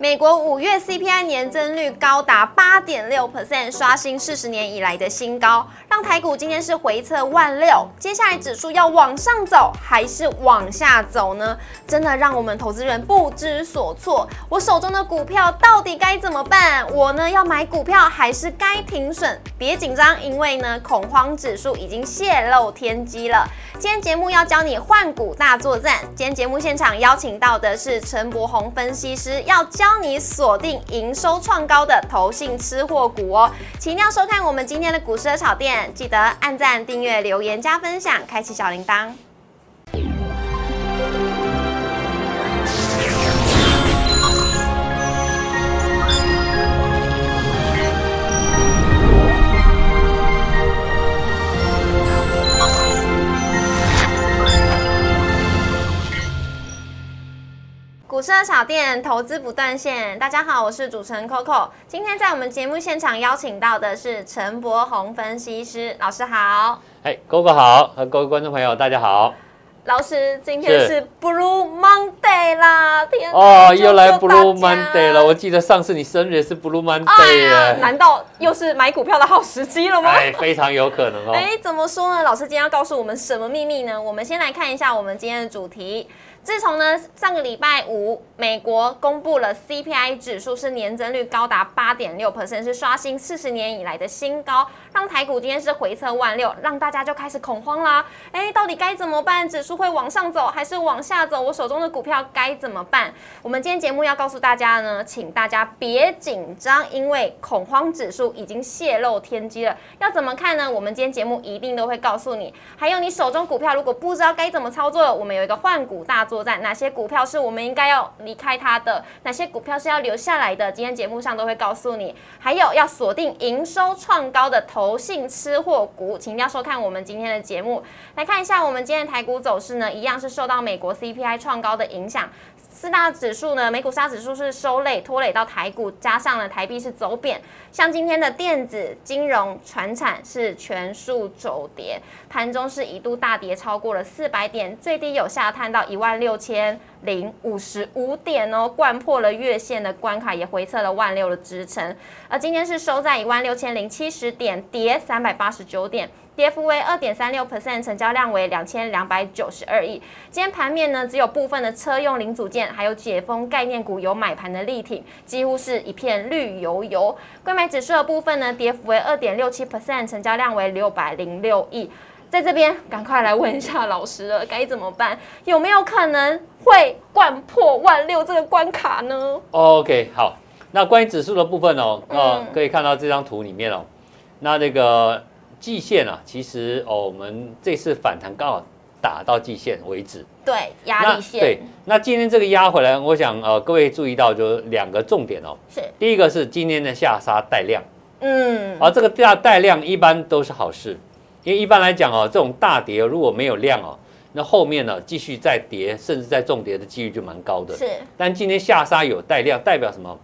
美国五月 CPI 年增率高达八点六 percent，刷新四十年以来的新高，让台股今天是回测万六。接下来指数要往上走还是往下走呢？真的让我们投资人不知所措。我手中的股票到底该怎么办？我呢要买股票还是该停损？别紧张，因为呢恐慌指数已经泄露天机了。今天节目要教你换股大作战。今天节目现场邀请到的是陈柏宏分析师，要教。帮你锁定营收创高的投信吃货股哦，请一定要收看我们今天的股市的炒店，记得按赞、订阅、留言、加分享，开启小铃铛。股市小店投资不断线，大家好，我是主持人 Coco。今天在我们节目现场邀请到的是陈柏宏分析师老师好，哎，Coco 好，和各位观众朋友大家好。老师，今天是 Blue Monday 啦，天哦，又来 Blue Monday 了。我记得上次你生日是 Blue Monday 啊，难道又是买股票的好时机了吗？哎，非常有可能哦。哎，怎么说呢？老师今天要告诉我们什么秘密呢？我们先来看一下我们今天的主题。自从呢上个礼拜五，美国公布了 CPI 指数是年增率高达八点六 percent，是刷新四十年以来的新高，让台股今天是回测万六，让大家就开始恐慌啦。哎，到底该怎么办？指数会往上走还是往下走？我手中的股票该怎么办？我们今天节目要告诉大家呢，请大家别紧张，因为恐慌指数已经泄露天机了。要怎么看呢？我们今天节目一定都会告诉你。还有你手中股票如果不知道该怎么操作，我们有一个换股大作。在哪些股票是我们应该要离开它的？哪些股票是要留下来的？今天节目上都会告诉你。还有要锁定营收创高的投信吃货股，请一定要收看我们今天的节目。来看一下我们今天的台股走势呢，一样是受到美国 CPI 创高的影响。四大指数呢，美股三大指数是收累拖累到台股，加上了台币是走贬，像今天的电子、金融、船产是全数走跌，盘中是一度大跌超过了四百点，最低有下探到一万六六千零五十五点哦，贯破了月线的关卡，也回测了万六的支撑，而今天是收在一万六千零七十点，跌三百八十九点。跌幅为二点三六 percent，成交量为两千两百九十二亿。今天盘面呢，只有部分的车用零组件，还有解封概念股有买盘的力挺，几乎是一片绿油油。购买指数的部分呢，跌幅为二点六七 percent，成交量为六百零六亿。在这边，赶快来问一下老师了，该怎么办？有没有可能会贯破万六这个关卡呢？OK，好。那关于指数的部分哦，呃，可以看到这张图里面哦，那那个。季线啊，其实哦，我们这次反弹刚好打到季线为止。对，压力线。对，那今天这个压回来，我想呃，各位注意到就两个重点哦。是。第一个是今天的下杀带量。嗯。而这个大带量一般都是好事，因为一般来讲哦，这种大跌如果没有量哦，那后面呢继续再跌，甚至再重跌的几率就蛮高的。是。但今天下杀有带量，代表什么？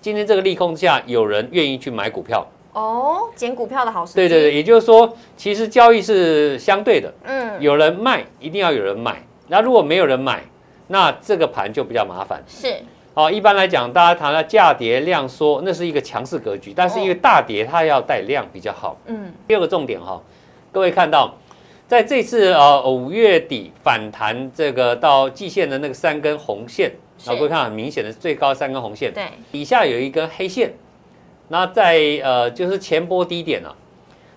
今天这个利空下，有人愿意去买股票。哦，捡股票的好时机。对对对，也就是说，其实交易是相对的。嗯，有人卖，一定要有人买。那如果没有人买，那这个盘就比较麻烦。是。哦，一般来讲，大家谈到价跌量缩，那是一个强势格局。但是因为大跌，它要带量比较好。嗯。第二个重点哈，各位看到，在这次呃五月底反弹这个到季线的那个三根红线，啊，各位看很明显的最高三根红线。对。底下有一根黑线。那在呃，就是前波低点啊，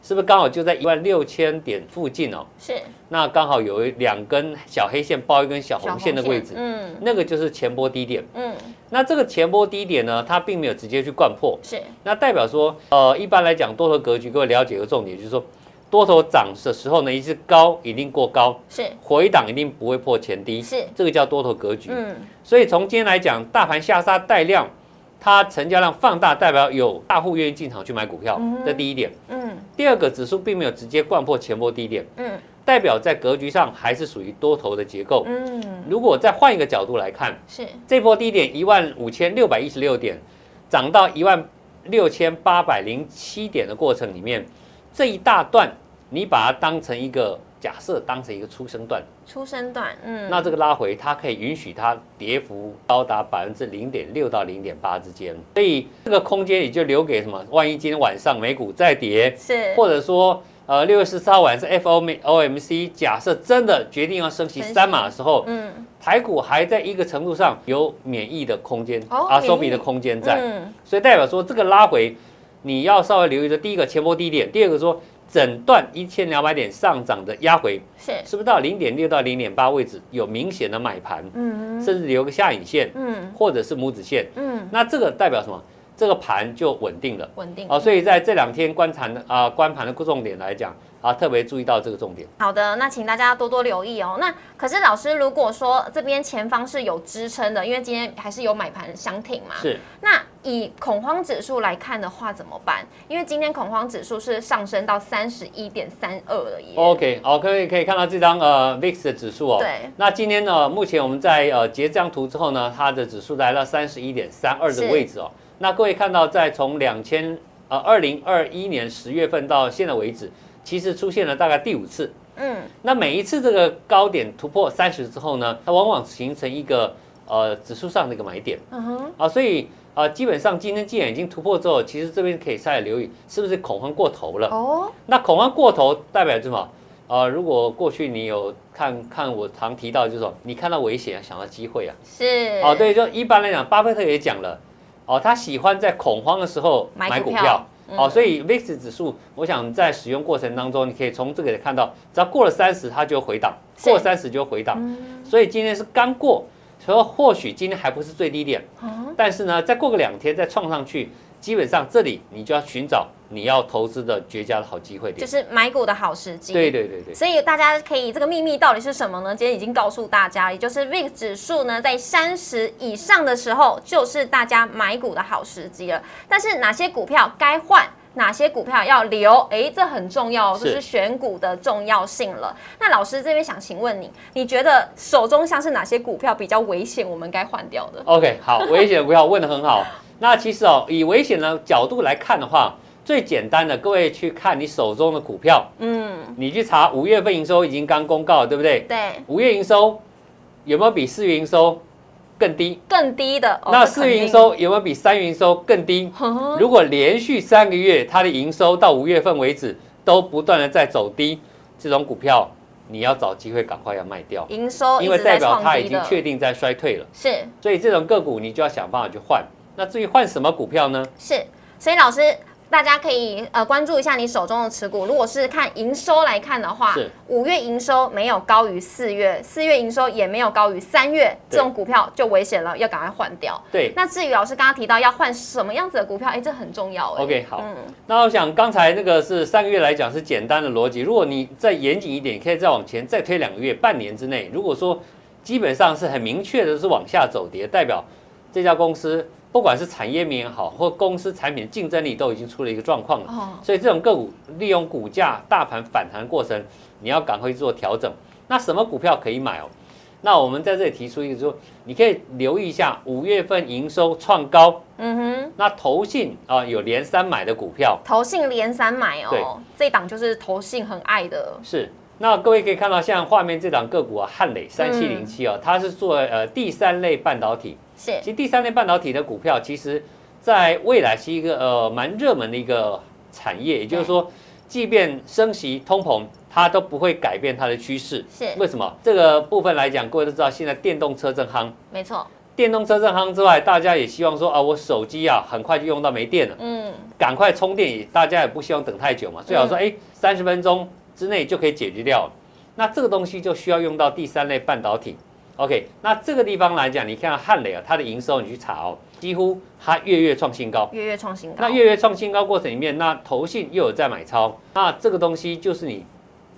是不是刚好就在一万六千点附近哦？是。那刚好有两根小黑线包一根小红线的位置，嗯，那个就是前波低点，嗯。那这个前波低点呢，它并没有直接去贯破，是。那代表说，呃，一般来讲多头格局，各位了解一个重点，就是说，多头涨的时候呢，一是高一定过高，是。回档一定不会破前低，是。这个叫多头格局，嗯。所以从今天来讲，大盘下杀带量。它成交量放大，代表有大户愿意进场去买股票，这第一点。嗯。第二个，指数并没有直接贯破前波低点，嗯，代表在格局上还是属于多头的结构。嗯。如果再换一个角度来看，是这波低点一万五千六百一十六点，涨到一万六千八百零七点的过程里面，这一大段你把它当成一个假设当成一个出生段，出生段，嗯，那这个拉回它可以允许它跌幅高达百分之零点六到零点八之间，所以这个空间也就留给什么？万一今天晚上美股再跌，是，或者说呃六月十四号晚上 FOMC 假设真的决定要升息三码的时候，嗯，台股还在一个程度上有免疫的空间，啊，收比的空间在，所以代表说这个拉回你要稍微留意的，第一个前波低点，第二个说。整段一千两百点上涨的压回，是是不是到零点六到零点八位置有明显的买盘？嗯，甚至留个下影线，嗯，或者是拇指线，嗯，那这个代表什么？这个盘就稳定了，稳定啊。所以在这两天观察的啊，观盘的重点来讲。啊，特别注意到这个重点。好的，那请大家多多留意哦。那可是老师，如果说这边前方是有支撑的，因为今天还是有买盘相挺嘛。是。那以恐慌指数来看的话，怎么办？因为今天恐慌指数是上升到三十一点三二了耶。OK，好，可以可以看到这张呃 VIX 的指数哦。对。那今天呢，目前我们在呃截这张图之后呢，它的指数来到三十一点三二的位置哦。那各位看到，在从两千呃二零二一年十月份到现在为止。其实出现了大概第五次，嗯，那每一次这个高点突破三十之后呢，它往往形成一个呃指数上的一个买点，嗯哼，啊，所以啊，基本上今天既然已经突破之后，其实这边可以再留意是不是恐慌过头了。哦。那恐慌过头代表什么？呃，如果过去你有看看我常提到，就是说你看到危险想到机会啊，是，哦，对，就一般来讲，巴菲特也讲了，哦，他喜欢在恐慌的时候买股票。好，所以 VIX 指数，我想在使用过程当中，你可以从这个看到，只要过了三十，它就回档；过三十就回档。所以今天是刚过，所以或许今天还不是最低点，但是呢，再过个两天再创上去。基本上这里你就要寻找你要投资的绝佳的好机会点，就是买股的好时机。对对对对。所以大家可以这个秘密到底是什么呢？今天已经告诉大家，也就是 VIX 指数呢在三十以上的时候，就是大家买股的好时机了。但是哪些股票该换，哪些股票要留？哎，这很重要，就是选股的重要性了。那老师这边想请问你，你觉得手中像是哪些股票比较危险，我们该换掉的？OK，好，危险的股票问的很好。那其实哦，以危险的角度来看的话，最简单的，各位去看你手中的股票，嗯，你去查五月份营收已经刚公告，对不对？对。五月营收有没有比四月营收更低？更低的。那四月营收有没有比三月营收更低？如果连续三个月它的营收到五月份为止都不断的在走低，这种股票你要找机会赶快要卖掉。营收因为代表它已经确定在衰退了。是。所以这种个股你就要想办法去换。那至于换什么股票呢？是，所以老师，大家可以呃关注一下你手中的持股。如果是看营收来看的话，五月营收没有高于四月，四月营收也没有高于三月，这种股票就危险了，要赶快换掉。对。那至于老师刚刚提到要换什么样子的股票，哎，这很重要。OK，好。嗯。那我想刚才那个是三个月来讲是简单的逻辑，如果你再严谨一点，可以再往前再推两个月，半年之内，如果说基本上是很明确的是往下走跌，代表这家公司。不管是产业面也好，或公司产品竞争力都已经出了一个状况了，所以这种个股利用股价大盘反弹过程，你要赶快做调整。那什么股票可以买哦？那我们在这里提出一个说，你可以留意一下五月份营收创高，嗯哼，那投信啊有连三买的股票，投信连三买哦，这档就是投信很爱的，是。那各位可以看到，像画面这档个股啊，汉磊三七零七啊，它是做呃第三类半导体。是，其实第三类半导体的股票，其实在未来是一个呃蛮热门的一个产业。也就是说，即便升息通膨，它都不会改变它的趋势。是，为什么？这个部分来讲，各位都知道，现在电动车正夯。没错。电动车正夯之外，大家也希望说啊，我手机啊很快就用到没电了。嗯。赶快充电，大家也不希望等太久嘛。最好说，哎，三十分钟。之内就可以解决掉，那这个东西就需要用到第三类半导体。OK，那这个地方来讲，你看汉磊啊，它的营收你去查哦，几乎它月月创新高，月月创新高。那月月创新高过程里面，那投信又有在买超，那这个东西就是你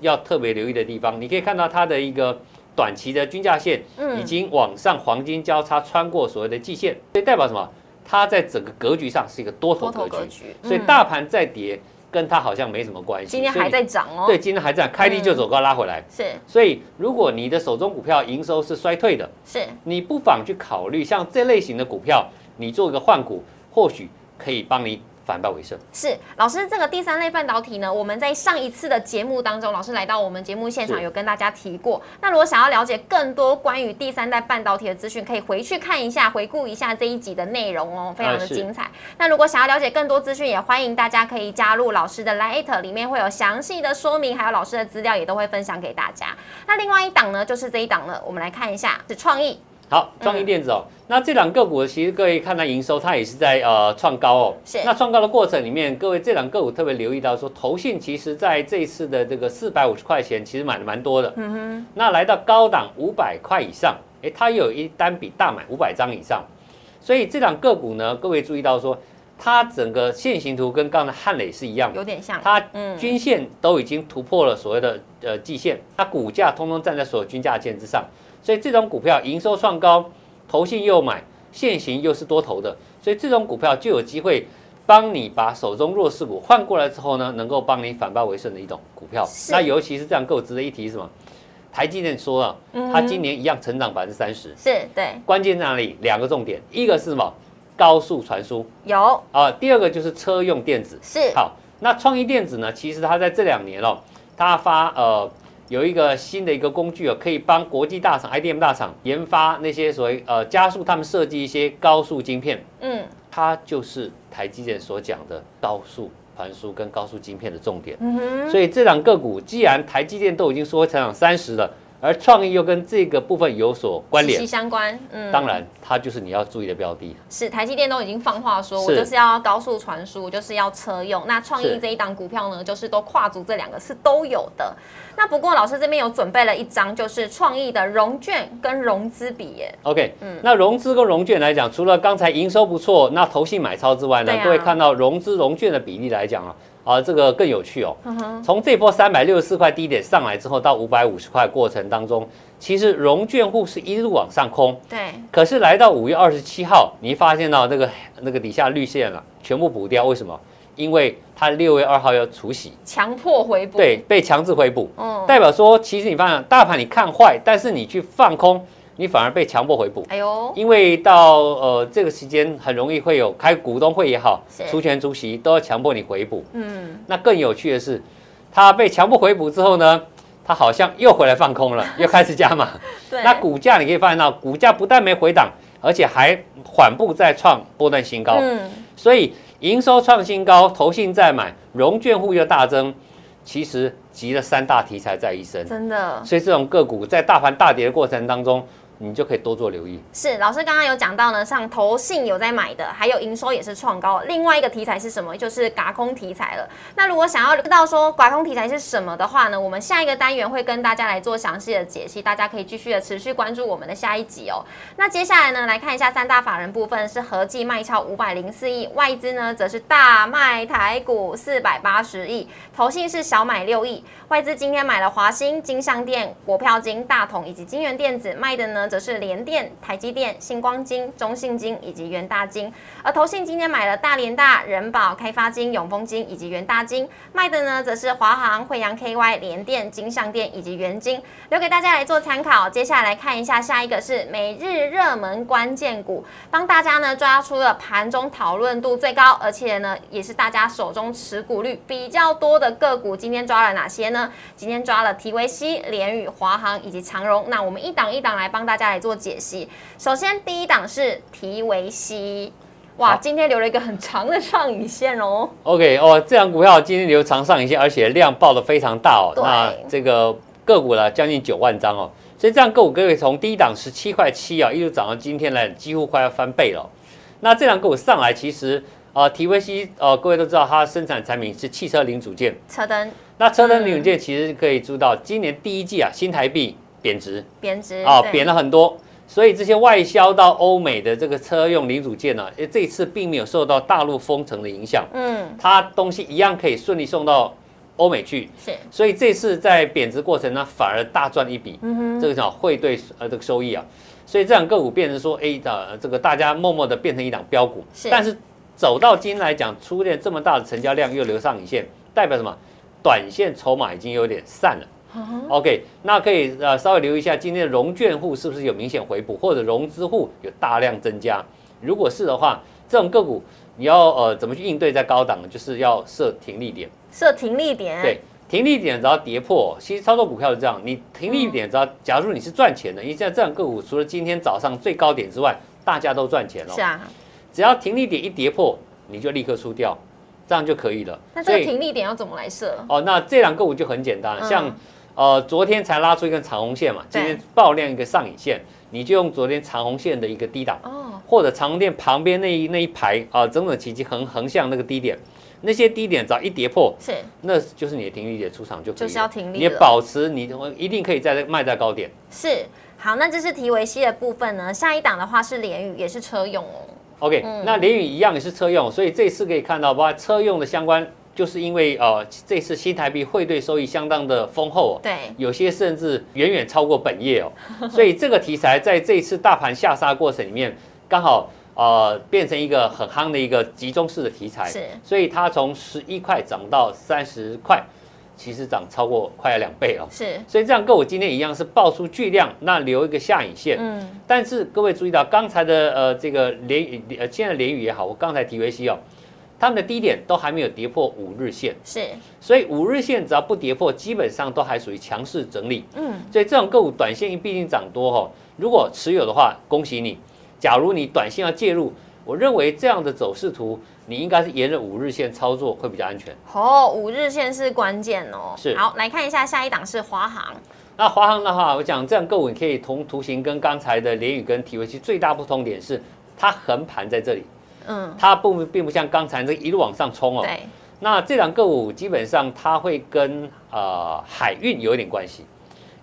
要特别留意的地方。你可以看到它的一个短期的均价线已经往上黄金交叉穿过所谓的季线，所以代表什么？它在整个格局上是一个多头格局，所以大盘在跌。跟它好像没什么关系。今天还在涨哦。对，今天还在开低就走高拉回来。是。所以如果你的手中股票营收是衰退的，是，你不妨去考虑像这类型的股票，你做一个换股，或许可以帮你反败为胜。是老师，这个第三类半导体呢，我们在上一次的节目当中，老师来到我们节目现场有跟大家提过。那如果想要了解更多关于第三代半导体的资讯，可以回去看一下，回顾一下这一集的内容哦，非常的精彩。那如果想要了解更多资讯，也欢迎大家可以加入老师的 Light，里面会有详细的说明，还有老师的资料也都会分享给大家。那另外一档呢，就是这一档了，我们来看一下，是创意。好，创意电子哦，那这两个股其实各位看它营收，它也是在呃创高哦。是。那创高的过程里面，各位这两个股特别留意到说，投信其实在这一次的这个四百五十块钱，其实买的蛮多的。嗯哼。那来到高档五百块以上，哎，它有一单笔大买五百张以上，所以这两个股呢，各位注意到说，它整个线形图跟刚才汉磊是一样，有点像。它均线都已经突破了所谓的呃季线，它股价通通站在所有均价线之上。所以这种股票营收创高，投信又买，现行又是多头的，所以这种股票就有机会帮你把手中弱势股换过来之后呢，能够帮你反败为胜的一种股票。那尤其是这样够值得一提是什么？台积电说了，它今年一样成长百分之三十，是对。关键在哪里？两个重点，一个是什么？高速传输有啊，第二个就是车用电子是。好，那创意电子呢？其实它在这两年哦，它发呃。有一个新的一个工具啊，可以帮国际大厂、IDM 大厂研发那些所谓呃加速他们设计一些高速晶片。嗯，它就是台积电所讲的高速传输跟高速晶片的重点。嗯哼，所以这两个股既然台积电都已经说成长三十了。而创意又跟这个部分有所关联，息息相关。嗯，当然，它就是你要注意的标的。是台积电都已经放话说，我就是要高速传输，我就是要车用。那创意这一档股票呢，就是都跨足这两个是都有的。那不过老师这边有准备了一张，就是创意的融券跟融资比耶。OK，嗯，那融资跟融券来讲，除了刚才营收不错，那投信买超之外呢，各位看到融资融券的比例来讲啊。啊，这个更有趣哦。从这波三百六十四块低点上来之后，到五百五十块过程当中，其实融券户是一路往上空。对。可是来到五月二十七号，你发现到那个那个底下绿线了，全部补掉。为什么？因为它六月二号要除息，强迫回补。对，被强制回补。嗯。代表说，其实你发现大盘你看坏，但是你去放空。你反而被强迫回补，哎呦，因为到呃这个时间很容易会有开股东会也好，出权出席都要强迫你回补。嗯，那更有趣的是，他被强迫回补之后呢，他好像又回来放空了，又开始加码。对，那股价你可以发现到，股价不但没回档，而且还缓步在创波段新高。嗯，所以营收创新高，投信在买，融券户又大增，其实集了三大题材在一身，真的。所以这种个股在大盘大跌的过程当中。你就可以多做留意。是老师刚刚有讲到呢，像投信有在买的，还有营收也是创高。另外一个题材是什么？就是嘎空题材了。那如果想要知道说嘎空题材是什么的话呢，我们下一个单元会跟大家来做详细的解析，大家可以继续的持续关注我们的下一集哦。那接下来呢，来看一下三大法人部分是合计卖超五百零四亿，外资呢则是大卖台股四百八十亿，投信是小买六亿。外资今天买了华兴、金相店、国票金、大同以及金源电子，卖的呢则是联电、台积电、星光金、中信金以及元大金。而投信今天买了大连大、人保、开发金、永丰金以及元大金，卖的呢则是华航、惠阳 KY、联电、金相店以及元金，留给大家来做参考。接下来看一下下一个是每日热门关键股，帮大家呢抓出了盘中讨论度最高，而且呢也是大家手中持股率比较多的个股。今天抓了哪些呢？今天抓了 TVC、联宇、华航以及长荣，那我们一档一档来帮大家来做解析。首先第一档是提维西，哇，今天留了一个很长的上影线哦。OK，哦，这档股票今天留长上影线，而且量爆的非常大哦。那这个个股呢，将近九万张哦。所以这样个股各位从第一档十七块七啊，一直涨到今天来，几乎快要翻倍了。那这档个股上来，其实啊，提维西呃，各位都知道它生产产品是汽车零组件，车灯。那车灯零组件其实可以知道，今年第一季啊，新台币贬值，贬值啊，贬了很多，所以这些外销到欧美的这个车用零组件呢，诶，这次并没有受到大陆封城的影响，嗯，它东西一样可以顺利送到欧美去，是，所以这次在贬值过程呢，反而大赚一笔，嗯哼，这个叫汇兑呃这个收益啊，所以这两个股变成说，哎的这个大家默默的变成一档标股，是，但是走到今来讲，出现这么大的成交量又留上影线，代表什么？短线筹码已经有点散了，OK，那可以呃稍微留意一下今天的融券户是不是有明显回补，或者融资户有大量增加。如果是的话，这种个股你要呃怎么去应对在高档呢？就是要设停利点，设停利点，对，停利点只要跌破，其实操作股票是这样，你停利点只要，假如你是赚钱的，因为现在这种个股除了今天早上最高点之外，大家都赚钱了，是啊，只要停利点一跌破，你就立刻出掉，这样就可以了。那这个停利点要怎么来设？哦，那这两个股就很简单，像呃昨天才拉出一根长红线嘛，今天爆量一个上影线。你就用昨天长红线的一个低档，哦，或者长红线旁边那一那一排啊，整整齐齐横横向那个低点，那些低点只要一跌破，是，那就是你的停利点出场就可以，就是要停利，你保持你一定可以在卖在高点。是，好，那这是提维西的部分呢，下一档的话是联宇，也是车用哦。OK，那联宇一样也是车用，所以这次可以看到，包括车用的相关。就是因为呃这次新台币汇兑收益相当的丰厚哦，对，有些甚至远远超过本业哦，所以这个题材在这次大盘下杀过程里面，刚好呃变成一个很夯的一个集中式的题材，是，所以它从十一块涨到三十块，其实涨超过快要两倍哦，是，所以这样跟我今天一样是爆出巨量，那留一个下影线，嗯，但是各位注意到刚才的呃这个连雨呃现在连雨也好，我刚才提维 C 哦。他们的低点都还没有跌破五日线，是，所以五日线只要不跌破，基本上都还属于强势整理。嗯，所以这种个股短线毕竟涨多哈，如果持有的话，恭喜你。假如你短线要介入，我认为这样的走势图，你应该是沿着五日线操作会比较安全。哦，五日线是关键哦。是，好，来看一下下一档是华航。那华航的话，我讲这样个股可以同图形跟刚才的联宇跟体维器最大不同点是，它横盘在这里。嗯，它不并不像刚才这一路往上冲哦。对。那这两个股基本上它会跟呃海运有一点关系，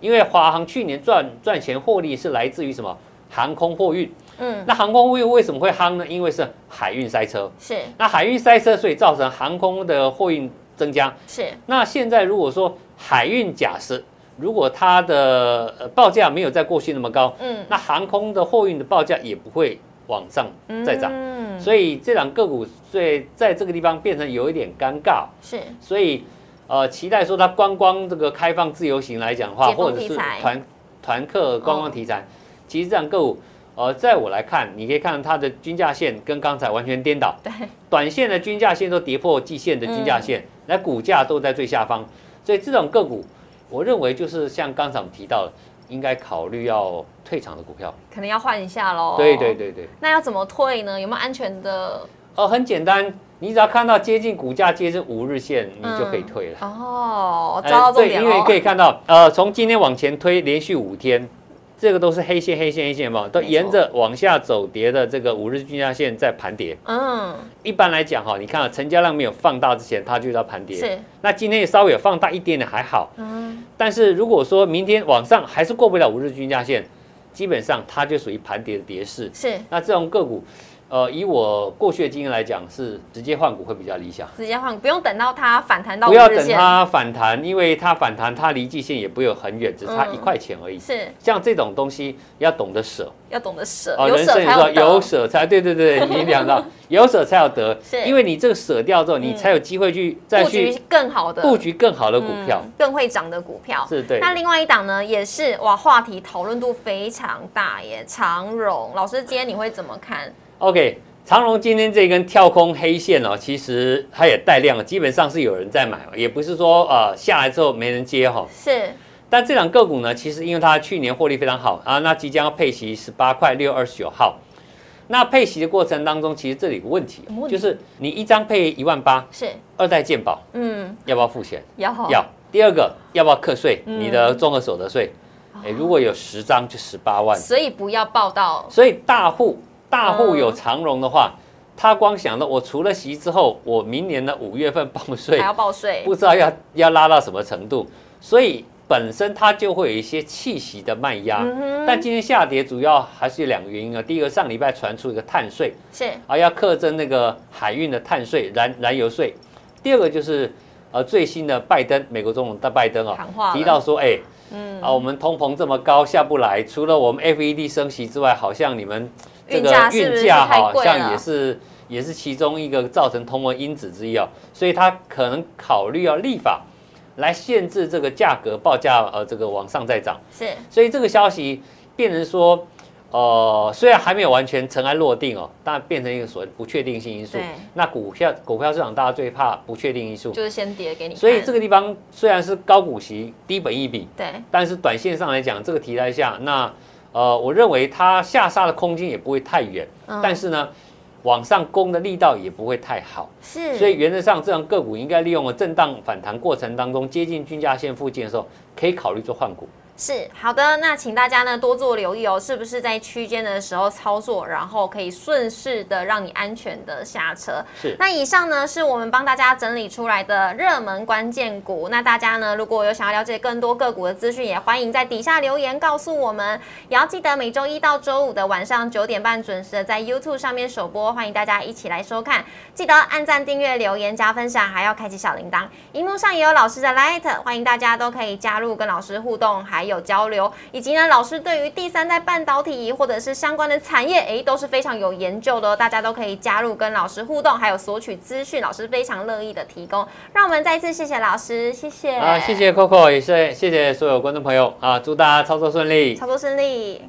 因为华航去年赚赚钱获利是来自于什么？航空货运。嗯。那航空货运为什么会夯呢？因为是海运塞车。是。那海运塞车，所以造成航空的货运增加。是。那现在如果说海运假设如果它的报价没有在过去那么高，嗯，那航空的货运的报价也不会。往上再涨，所以这两个股在在这个地方变成有一点尴尬。是，所以呃，期待说它观光这个开放自由行来讲的话，或者是团团客观光题材，其实这两个股呃，在我来看，你可以看到它的均价线跟刚才完全颠倒。对，短线的均价线都跌破季线的均价线，那股价都在最下方，所以这种个股，我认为就是像刚才我们提到的。应该考虑要退场的股票，可能要换一下喽。对对对对。那要怎么退呢？有没有安全的？哦，很简单，你只要看到接近股价接近五日线，你就可以退了。哦，抓到重点因为可以看到，呃，从今天往前推，连续五天。这个都是黑线，黑线，黑线嘛，都沿着往下走跌的这个五日均价线在盘跌。嗯，一般来讲哈，你看啊成交量没有放大之前，它就在盘跌。是。那今天也稍微有放大一点点，还好。嗯。但是如果说明天往上还是过不了五日均价线，基本上它就属于盘跌的跌势。是。那这种个股。呃，以我过去的经验来讲，是直接换股会比较理想。直接换，不用等到它反弹到不要等它反弹，因为它反弹，它离季线也不会有很远，只差一块钱而已。是，像这种东西要懂得舍，要懂得舍。哦，人生也说有舍才对，对对，你讲到。有舍才有得，是，因为你这个舍掉之后，你才有机会去再去更好的。布局更好的股票，更会涨的股票。是对。那另外一档呢，也是哇，话题讨论度非常大耶，长荣。老师，今天你会怎么看？OK。长隆今天这根跳空黑线哦，其实它也带量了，基本上是有人在买，也不是说呃下来之后没人接哈。是。但这两个股呢，其实因为它去年获利非常好啊，那即将要配息十八块六二十九号。那配息的过程当中，其实这里有个问题，就是你一张配一万八，是二代健保，嗯，要不要付钱？要。要。第二个要不要课税？你的综合所得税，哎，如果有十张就十八万。所以不要报到。所以大户。大户有长荣的话，他光想到我除了息之后，我明年的五月份报税还要报税，不知道要要拉到什么程度，所以本身它就会有一些气息的卖压。但今天下跌主要还是有两个原因啊。第一个，上礼拜传出一个碳税，是啊，要课征那个海运的碳税、燃燃油税。第二个就是呃，最新的拜登美国总统的拜登啊，提到说，哎，嗯啊，我们通膨这么高下不来，除了我们 FED 升息之外，好像你们。这个运价好像也是也是其中一个造成通膨因子之一哦，所以他可能考虑要立法来限制这个价格报价呃这个往上再涨。是，所以这个消息变成说，呃，虽然还没有完全尘埃落定哦，但变成一个所谓不确定性因素。那股票股票市场大家最怕不确定因素，就是先跌给你。所以这个地方虽然是高股息、低本益比，对，但是短线上来讲，这个题材下，那呃，我认为它下杀的空间也不会太远。嗯。但是呢，往上攻的力道也不会太好。是。所以原则上，这样个股应该利用了震荡反弹过程当中接近均价线附近的时候，可以考虑做换股。是好的，那请大家呢多做留意哦，是不是在区间的时候操作，然后可以顺势的让你安全的下车。是。那以上呢是我们帮大家整理出来的热门关键股。那大家呢如果有想要了解更多个股的资讯，也欢迎在底下留言告诉我们。也要记得每周一到周五的晚上九点半准时的在 YouTube 上面首播，欢迎大家一起来收看。记得按赞、订阅、留言、加分享，还要开启小铃铛。荧幕上也有老师的 Light，欢迎大家都可以加入跟老师互动，还。有交流，以及呢，老师对于第三代半导体或者是相关的产业，哎，都是非常有研究的，大家都可以加入跟老师互动，还有索取资讯，老师非常乐意的提供。让我们再一次谢谢老师，谢谢啊，谢谢 Coco，也是谢谢所有观众朋友啊，祝大家操作顺利，操作顺利。